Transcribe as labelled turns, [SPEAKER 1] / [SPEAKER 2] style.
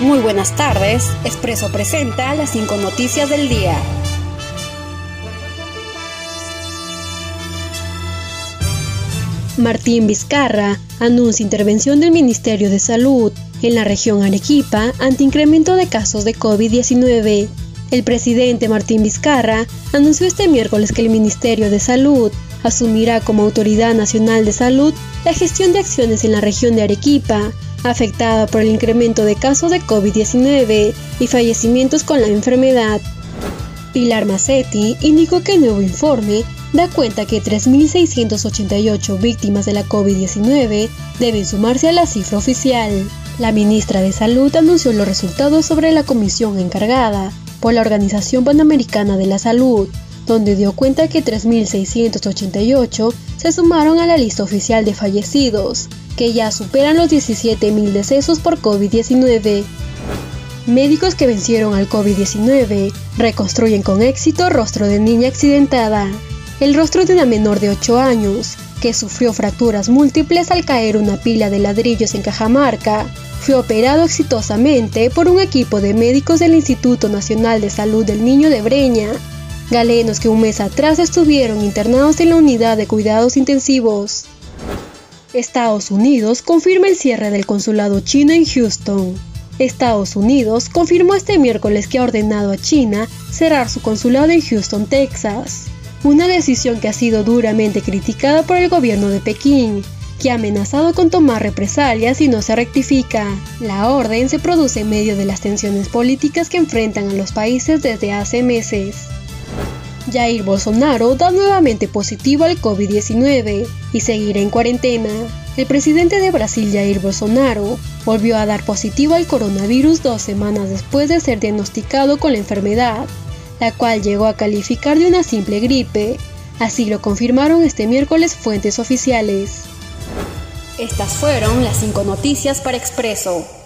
[SPEAKER 1] Muy buenas tardes. Expreso presenta las cinco noticias del día. Martín Vizcarra anuncia intervención del Ministerio de Salud en la región Arequipa ante incremento de casos de COVID-19. El presidente Martín Vizcarra anunció este miércoles que el Ministerio de Salud asumirá como Autoridad Nacional de Salud la gestión de acciones en la región de Arequipa, afectada por el incremento de casos de COVID-19 y fallecimientos con la enfermedad. Pilar Massetti indicó que el nuevo informe da cuenta que 3.688 víctimas de la COVID-19 deben sumarse a la cifra oficial. La ministra de Salud anunció los resultados sobre la comisión encargada por la Organización Panamericana de la Salud, donde dio cuenta que 3.688 se sumaron a la lista oficial de fallecidos, que ya superan los 17.000 decesos por COVID-19. Médicos que vencieron al COVID-19 reconstruyen con éxito rostro de niña accidentada. El rostro de una menor de 8 años, que sufrió fracturas múltiples al caer una pila de ladrillos en Cajamarca, fue operado exitosamente por un equipo de médicos del Instituto Nacional de Salud del Niño de Breña, galenos que un mes atrás estuvieron internados en la unidad de cuidados intensivos. Estados Unidos confirma el cierre del consulado chino en Houston. Estados Unidos confirmó este miércoles que ha ordenado a China cerrar su consulado en Houston, Texas, una decisión que ha sido duramente criticada por el gobierno de Pekín, que ha amenazado con tomar represalias si no se rectifica. La orden se produce en medio de las tensiones políticas que enfrentan a los países desde hace meses. Jair Bolsonaro da nuevamente positivo al COVID-19 y seguirá en cuarentena. El presidente de Brasil, Jair Bolsonaro, volvió a dar positivo al coronavirus dos semanas después de ser diagnosticado con la enfermedad, la cual llegó a calificar de una simple gripe. Así lo confirmaron este miércoles fuentes oficiales. Estas fueron las cinco noticias para Expreso.